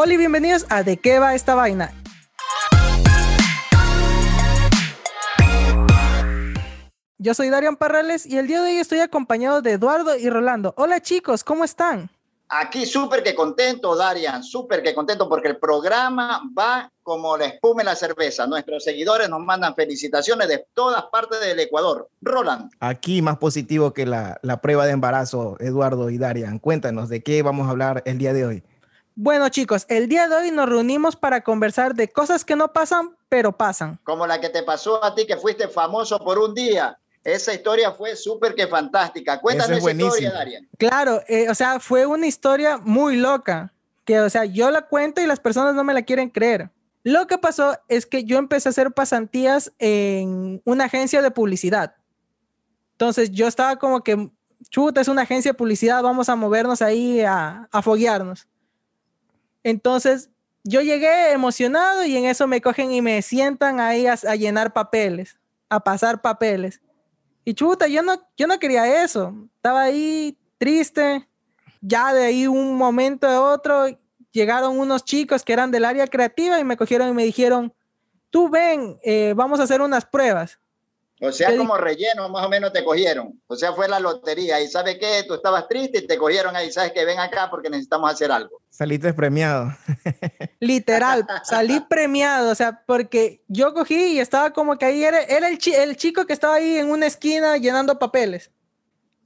Hola y bienvenidos a De qué va esta vaina. Yo soy Darian Parrales y el día de hoy estoy acompañado de Eduardo y Rolando. Hola chicos, ¿cómo están? Aquí súper que contento, Darian, súper que contento porque el programa va como la espuma en la cerveza. Nuestros seguidores nos mandan felicitaciones de todas partes del Ecuador. Roland. Aquí más positivo que la, la prueba de embarazo, Eduardo y Darian. Cuéntanos de qué vamos a hablar el día de hoy. Bueno chicos, el día de hoy nos reunimos para conversar de cosas que no pasan, pero pasan. Como la que te pasó a ti que fuiste famoso por un día esa historia fue súper que fantástica. Cuéntanos esa historia, Darian. Claro, eh, o sea, fue una historia muy loca. Que, o sea, yo la cuento y las personas no me la quieren creer. Lo que pasó es que yo empecé a hacer pasantías en una agencia de publicidad. Entonces yo estaba como que, chuta, es una agencia de publicidad, vamos a movernos ahí a, a foguearnos. Entonces yo llegué emocionado y en eso me cogen y me sientan ahí a llenar papeles, a pasar papeles. Y chuta, yo no, yo no quería eso. Estaba ahí triste. Ya de ahí un momento a otro llegaron unos chicos que eran del área creativa y me cogieron y me dijeron, tú ven, eh, vamos a hacer unas pruebas. O sea, como relleno más o menos te cogieron. O sea, fue la lotería. Y ¿sabe qué? Tú estabas triste y te cogieron ahí. ¿Sabes que Ven acá porque necesitamos hacer algo. Saliste premiado. Literal, salí premiado. O sea, porque yo cogí y estaba como que ahí era, era el, el chico que estaba ahí en una esquina llenando papeles.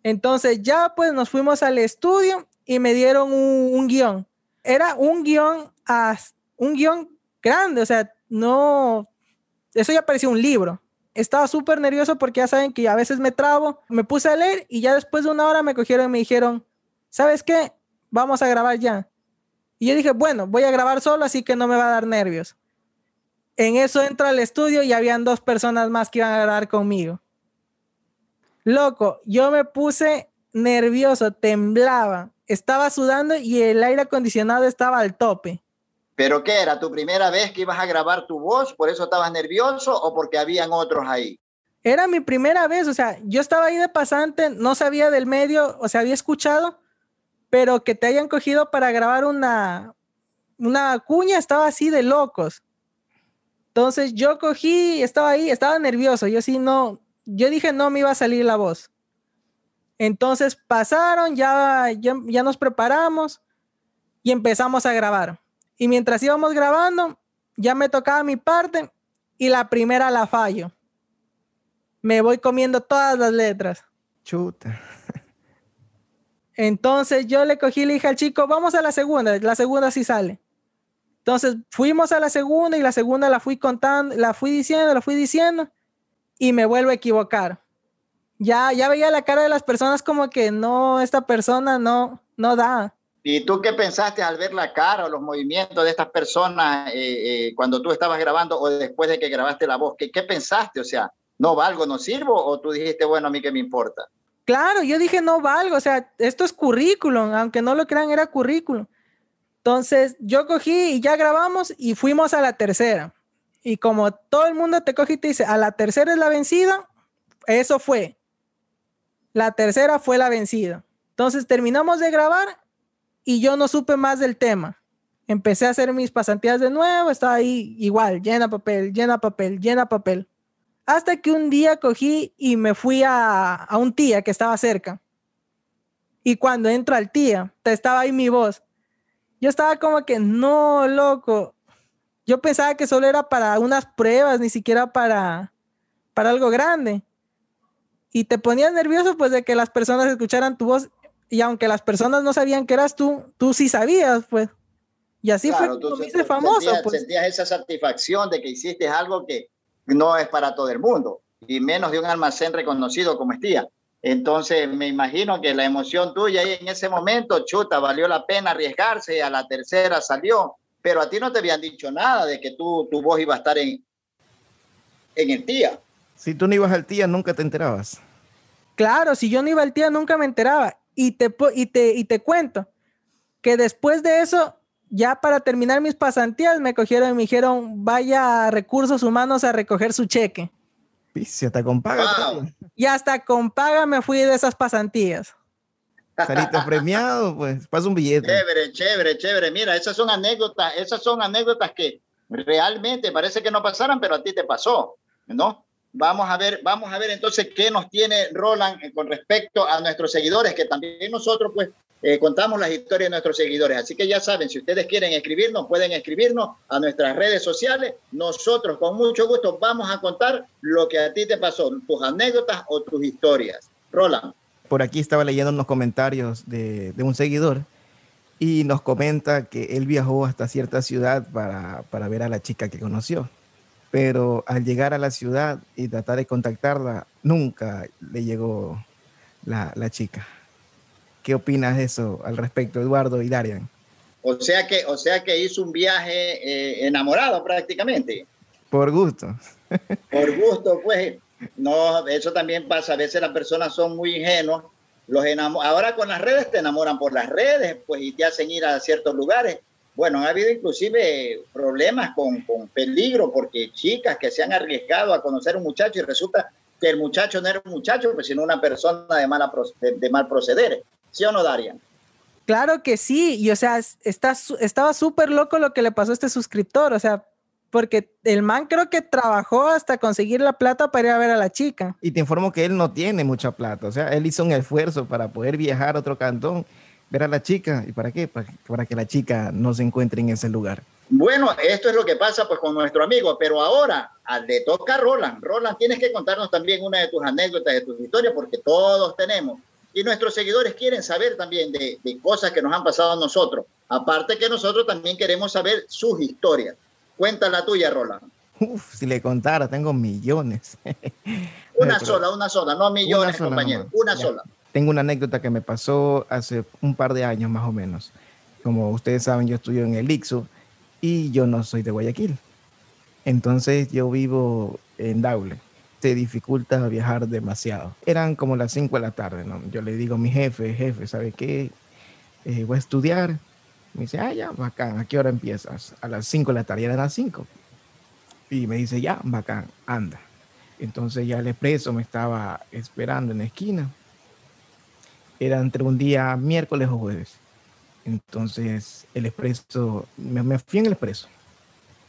Entonces ya pues nos fuimos al estudio y me dieron un, un guion. Era un guion, un guion grande. O sea, no... Eso ya parecía un libro estaba súper nervioso porque ya saben que a veces me trabo. Me puse a leer y ya después de una hora me cogieron y me dijeron, ¿sabes qué? Vamos a grabar ya. Y yo dije, bueno, voy a grabar solo, así que no me va a dar nervios. En eso entro al estudio y habían dos personas más que iban a grabar conmigo. Loco, yo me puse nervioso, temblaba, estaba sudando y el aire acondicionado estaba al tope. ¿Pero qué era? ¿Tu primera vez que ibas a grabar tu voz? ¿Por eso estabas nervioso o porque habían otros ahí? Era mi primera vez, o sea, yo estaba ahí de pasante, no sabía del medio, o sea, había escuchado, pero que te hayan cogido para grabar una, una cuña estaba así de locos. Entonces yo cogí, estaba ahí, estaba nervioso, yo sí no, yo dije no me iba a salir la voz. Entonces pasaron, ya, ya, ya nos preparamos y empezamos a grabar. Y mientras íbamos grabando, ya me tocaba mi parte y la primera la fallo. Me voy comiendo todas las letras. Chuta. Entonces yo le cogí y le dije al chico, vamos a la segunda, la segunda sí sale. Entonces fuimos a la segunda y la segunda la fui contando, la fui diciendo, la fui diciendo y me vuelvo a equivocar. Ya, ya veía la cara de las personas como que no, esta persona no, no da. ¿Y tú qué pensaste al ver la cara o los movimientos de estas personas eh, eh, cuando tú estabas grabando o después de que grabaste la voz? ¿Qué, ¿Qué pensaste? O sea, ¿no valgo, no sirvo? ¿O tú dijiste, bueno, a mí qué me importa? Claro, yo dije, no valgo. O sea, esto es currículum, aunque no lo crean, era currículum. Entonces, yo cogí y ya grabamos y fuimos a la tercera. Y como todo el mundo te coge y te dice, a la tercera es la vencida, eso fue. La tercera fue la vencida. Entonces terminamos de grabar y yo no supe más del tema. Empecé a hacer mis pasantías de nuevo, estaba ahí igual, llena papel, llena papel, llena papel. Hasta que un día cogí y me fui a, a un tía que estaba cerca. Y cuando entro al tía, estaba ahí mi voz. Yo estaba como que, no, loco. Yo pensaba que solo era para unas pruebas, ni siquiera para, para algo grande. Y te ponías nervioso pues de que las personas escucharan tu voz y aunque las personas no sabían que eras tú, tú sí sabías, pues. Y así fue como me hice famoso. Sentías, pues. sentías esa satisfacción de que hiciste algo que no es para todo el mundo, y menos de un almacén reconocido como Estía. Entonces, me imagino que la emoción tuya ahí en ese momento, chuta, valió la pena arriesgarse, a la tercera salió, pero a ti no te habían dicho nada de que tú, tu voz iba a estar en, en el tía. Si tú no ibas al tía, nunca te enterabas. Claro, si yo no iba al tía, nunca me enteraba. Y te, y te, y te cuento que después de eso, ya para terminar mis pasantías, me cogieron y me dijeron, vaya a recursos humanos a recoger su cheque. Y hasta con paga. Y hasta con paga me fui de esas pasantías. saliste premiado, pues pasa un billete. Chévere, chévere, chévere. Mira, esas son anécdotas, esas son anécdotas que realmente parece que no pasaran, pero a ti te pasó, ¿no? Vamos a ver, vamos a ver entonces qué nos tiene Roland con respecto a nuestros seguidores, que también nosotros pues eh, contamos las historias de nuestros seguidores. Así que ya saben, si ustedes quieren escribirnos, pueden escribirnos a nuestras redes sociales. Nosotros con mucho gusto vamos a contar lo que a ti te pasó, tus anécdotas o tus historias. Roland. Por aquí estaba leyendo unos comentarios de, un seguidor y nos comenta que él viajó hasta cierta ciudad para, para ver a la chica que conoció. Pero al llegar a la ciudad y tratar de contactarla, nunca le llegó la, la chica. ¿Qué opinas de eso al respecto, Eduardo y Darian? O sea que, o sea que hizo un viaje eh, enamorado prácticamente. Por gusto. Por gusto, pues. No, eso también pasa. A veces las personas son muy ingenuas. Los Ahora con las redes te enamoran por las redes, pues, y te hacen ir a ciertos lugares. Bueno, ha habido inclusive problemas con, con peligro, porque chicas que se han arriesgado a conocer a un muchacho y resulta que el muchacho no era un muchacho, pues, sino una persona de, mala, de mal proceder. ¿Sí o no, Darian? Claro que sí, y o sea, está, estaba súper loco lo que le pasó a este suscriptor, o sea, porque el man creo que trabajó hasta conseguir la plata para ir a ver a la chica. Y te informo que él no tiene mucha plata, o sea, él hizo un esfuerzo para poder viajar a otro cantón, ver a la chica, ¿y para qué? Para, que la chica no se encuentre en ese lugar. Bueno, esto es lo que pasa pues con nuestro amigo, pero ahora le toca a Roland. Roland, tienes que contarnos también una de tus anécdotas, de tus historias, porque todos tenemos y nuestros seguidores quieren saber también de, cosas que nos han pasado a nosotros. Aparte que nosotros también queremos saber sus historias. Cuéntala la tuya, Roland. Uf, si le contara, tengo millones. una sola, una sola, no millones, compañeros. una sola. Tengo una anécdota que me pasó hace un par de años más o menos. Como ustedes saben, yo estudio en el IXU y yo no soy de Guayaquil. Entonces yo vivo en Daule te dificulta viajar demasiado. Eran como las 5 de la tarde, ¿no? Yo le digo a mi jefe, jefe, ¿sabe qué? Eh, voy a estudiar. Me dice, ah, ya, bacán, ¿a qué hora empiezas? A las 5 de la tarde, eran las 5. Y me dice, ya, bacán, anda. Entonces ya el expreso me estaba esperando en la esquina. Era entre un día miércoles o jueves. Entonces el expreso, me, me fui en el expreso.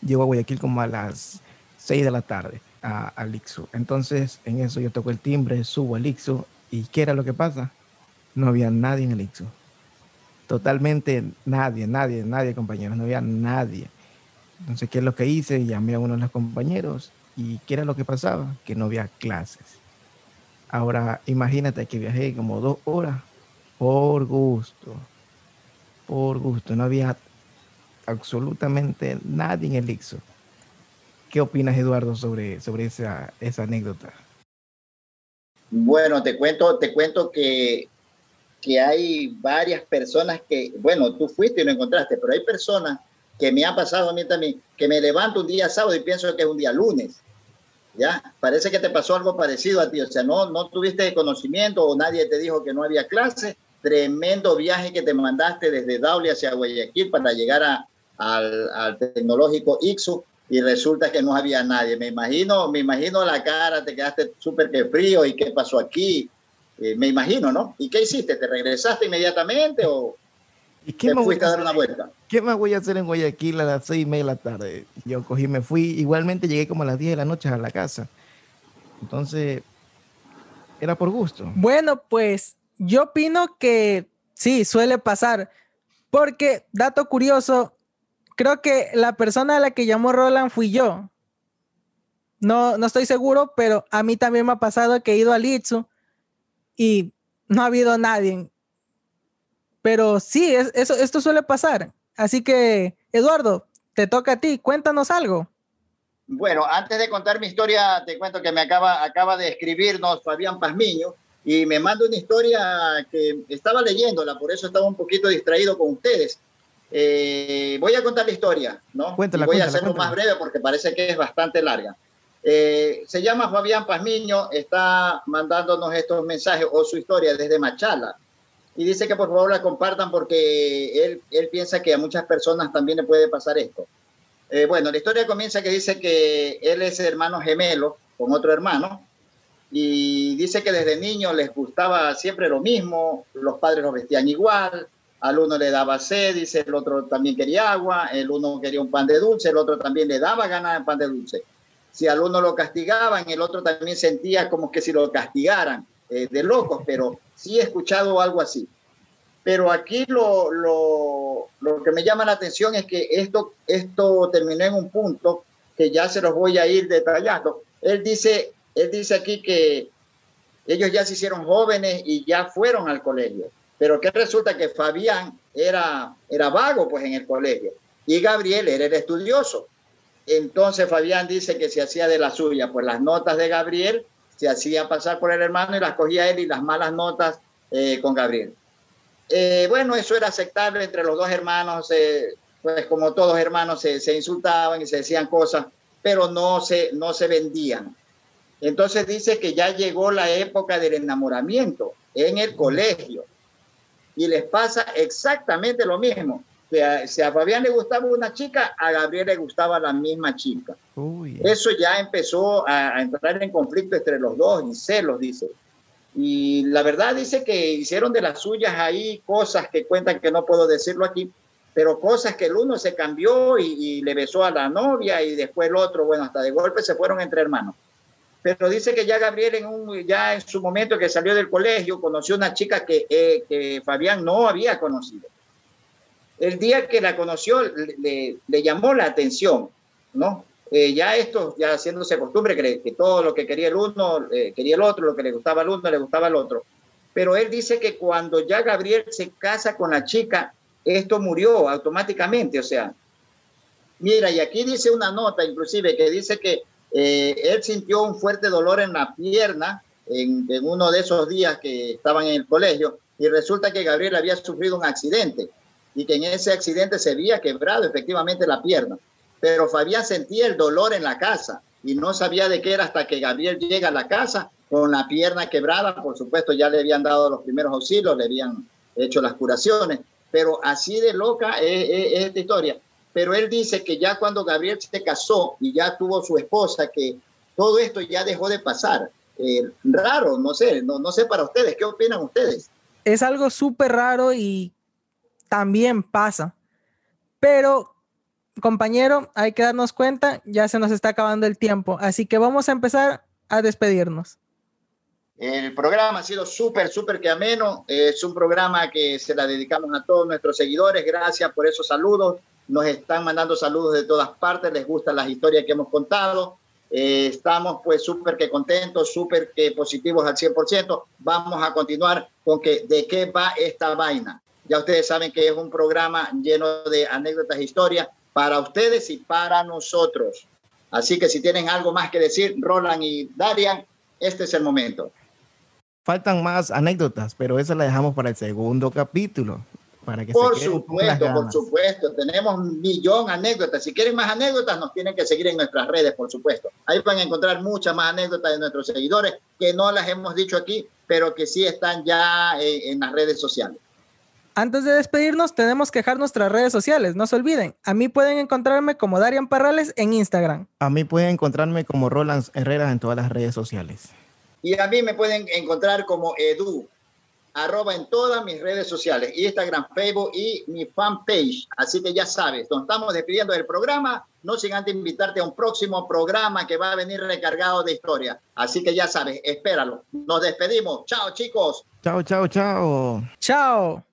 Llego a Guayaquil como a las 6 de la tarde a, al Entonces, en eso yo toco el timbre, subo al Ixo y ¿qué era lo que pasa? No había nadie en el Ixo. Totalmente nadie, nadie, nadie, compañeros, no había nadie. Entonces, ¿qué es lo que hice? Llamé a uno de los compañeros y ¿qué era lo que pasaba? Que no había clases. Ahora, imagínate que viajé como dos horas por gusto, por gusto. No había absolutamente nadie en el Ixo. ¿Qué opinas, Eduardo, sobre, sobre esa, esa anécdota? Bueno, te cuento, te cuento que, que hay varias personas que, bueno, tú fuiste y lo encontraste, pero hay personas que me ha pasado a mí también, que me levanto un día sábado y pienso que es un día lunes. ¿Ya? Parece que te pasó algo parecido a ti, o sea, no, no tuviste conocimiento o nadie te dijo que no había clase. Tremendo viaje que te mandaste desde Daule hacia Guayaquil para llegar a, al, al tecnológico IXU y resulta que no había nadie. Me imagino, me imagino la cara, te quedaste súper que frío y qué pasó aquí. Eh, me imagino, ¿no? ¿Y qué hiciste? ¿Te regresaste inmediatamente o ¿Y qué te fuiste a dar una vuelta? ¿Qué más voy a hacer en Guayaquil a las seis y media de la tarde? Yo cogí, me fui, igualmente llegué como a las 10 de la noche a la casa. Entonces, era por gusto. Bueno, pues yo opino que sí, suele pasar. Porque, dato curioso, creo que la persona a la que llamó Roland fui yo. No, no estoy seguro, pero a mí también me ha pasado que he ido al Itzu y no ha habido nadie. Pero sí, eso, esto suele pasar. Así que, Eduardo, te toca a ti. Cuéntanos algo. Bueno, antes de contar mi historia, te cuento que me acaba, acaba de escribirnos Fabián Pazmiño y me manda una historia que estaba leyéndola, por eso estaba un poquito distraído con ustedes. Eh, voy a contar la historia, ¿no? Cuéntala, voy a hacerlo más breve porque parece que es bastante larga. Eh, se llama Fabián Pazmiño, está mandándonos estos mensajes o su historia desde Machala. Y dice que por favor la compartan porque él, él piensa que a muchas personas también le puede pasar esto. Eh, bueno, la historia comienza que dice que él es hermano gemelo con otro hermano y dice que desde niño les gustaba siempre lo mismo, los padres los vestían igual, al uno le daba sed, dice el otro también quería agua, el uno quería un pan de dulce, el otro también le daba ganas de pan de dulce. Si al uno lo castigaban, el otro también sentía como que si lo castigaran, eh, de locos, pero sí he escuchado algo así. Pero aquí lo, lo, lo, que me llama la atención es que esto, esto terminó en un punto que ya se los voy a ir detallando. Él dice, él dice aquí que ellos ya se hicieron jóvenes y ya fueron al colegio pero que resulta que Fabián era, era vago pues en el colegio y Gabriel era el estudioso. Entonces Fabián dice que se hacía de la suya, pues las notas de Gabriel se hacían pasar por el hermano y las cogía él y las malas notas eh, con Gabriel. Eh, bueno, eso era aceptable entre los dos hermanos, eh, pues como todos hermanos se, se, insultaban y se decían cosas, pero no se, no se vendían. Entonces dice que ya llegó la época del enamoramiento en el colegio y les pasa exactamente lo mismo. Si a, Fabián le gustaba una chica, a Gabriel le gustaba la misma chica. Eso ya empezó a, entrar en conflicto entre los dos y celos, dice. Y la verdad dice que hicieron de las suyas ahí cosas que cuentan que no puedo decirlo aquí, pero cosas que el uno se cambió y, y le besó a la novia y después el otro, bueno, hasta de golpe se fueron entre hermanos pero dice que ya Gabriel en un, ya en su momento que salió del colegio conoció una chica que, eh, que Fabián no había conocido. El día que la conoció le, llamó la atención, ¿no? Eh, ya esto, ya haciéndose costumbre, que, que, todo lo que quería el uno, eh, quería el otro, lo que le gustaba al uno, le gustaba al otro. Pero él dice que cuando ya Gabriel se casa con la chica, esto murió automáticamente, o sea, mira, y aquí dice una nota inclusive que dice que eh, él sintió un fuerte dolor en la pierna en, uno de esos días que estaban en el colegio y resulta que Gabriel había sufrido un accidente y que en ese accidente se había quebrado efectivamente la pierna. Pero Fabián sentía el dolor en la casa y no sabía de qué era hasta que Gabriel llega a la casa con la pierna quebrada. Por supuesto, ya le habían dado los primeros auxilios, le habían hecho las curaciones, pero así de loca es esta historia pero él dice que ya cuando Gabriel se casó y ya tuvo su esposa, que todo esto ya dejó de pasar. Eh, raro, no sé, no, no sé para ustedes, ¿qué opinan ustedes? Es algo súper raro y también pasa. Pero, compañero, hay que darnos cuenta, ya se nos está acabando el tiempo, así que vamos a empezar a despedirnos. El programa ha sido súper, súper que ameno. Es un programa que se la dedicamos a todos nuestros seguidores. Gracias por esos saludos nos están mandando saludos de todas partes, les gustan las historias que hemos contado. Eh, estamos pues súper que contentos, súper que positivos al 100%. Vamos a continuar con que de qué va esta vaina. Ya ustedes saben que es un programa lleno de anécdotas e historias para ustedes y para nosotros. Así que si tienen algo más que decir, Roland y Darian, este es el momento. Faltan más anécdotas, pero eso la dejamos para el segundo capítulo por supuesto, por supuesto. Tenemos un millón de anécdotas. Si quieren más anécdotas, nos tienen que seguir en nuestras redes, por supuesto. Ahí van a encontrar muchas más anécdotas de nuestros seguidores que no las hemos dicho aquí, pero que sí están ya en, las redes sociales. Antes de despedirnos, tenemos que dejar nuestras redes sociales. No se olviden. A mí pueden encontrarme como Darian Parrales en Instagram. A mí pueden encontrarme como Roland Herrera en todas las redes sociales. Y a mí me pueden encontrar como Edu arroba en todas mis redes sociales, Instagram, Facebook y mi fanpage. Así que ya sabes, nos estamos despidiendo del programa, no sin antes invitarte a un próximo programa que va a venir recargado de historia. Así que ya sabes, espéralo. Nos despedimos. Chao chicos. Chao, chao, chao. Chao.